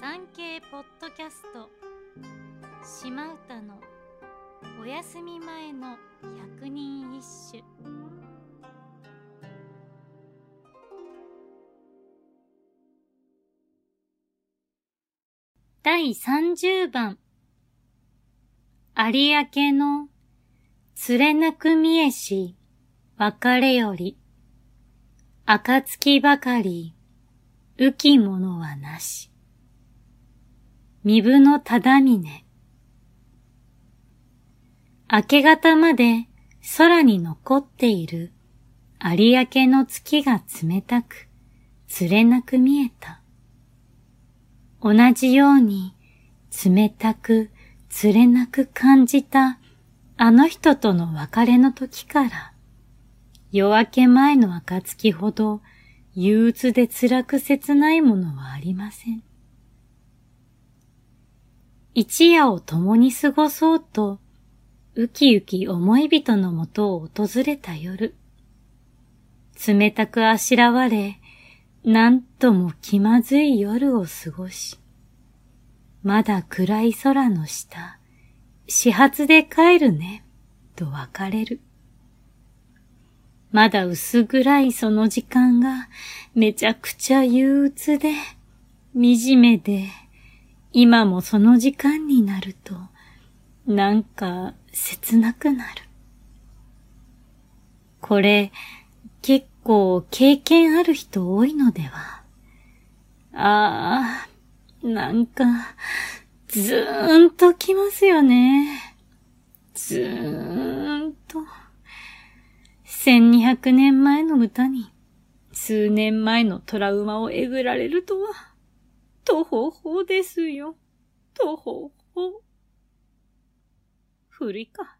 産経ポッドキャスト。島唄のお休み前の百人一首。第三十番。有明の釣れなく見えし別れより。暁ばかり浮き物はなし。身分のただみね。明け方まで空に残っている有明の月が冷たく、釣れなく見えた。同じように冷たく釣れなく感じたあの人との別れの時から、夜明け前の暁ほど憂鬱で辛く切ないものはありません。一夜を共に過ごそうと、ウキウキ思い人のもとを訪れた夜。冷たくあしらわれ、なんとも気まずい夜を過ごし、まだ暗い空の下、始発で帰るね、と別れる。まだ薄暗いその時間がめちゃくちゃ憂鬱で、惨めで、今もその時間になると、なんか切なくなる。これ、結構経験ある人多いのでは。ああ、なんか、ずーんときますよね。ずーんと。1200年前の歌に、数年前のトラウマをえぐられるとは。とほほですよ。とほほ。ふりか。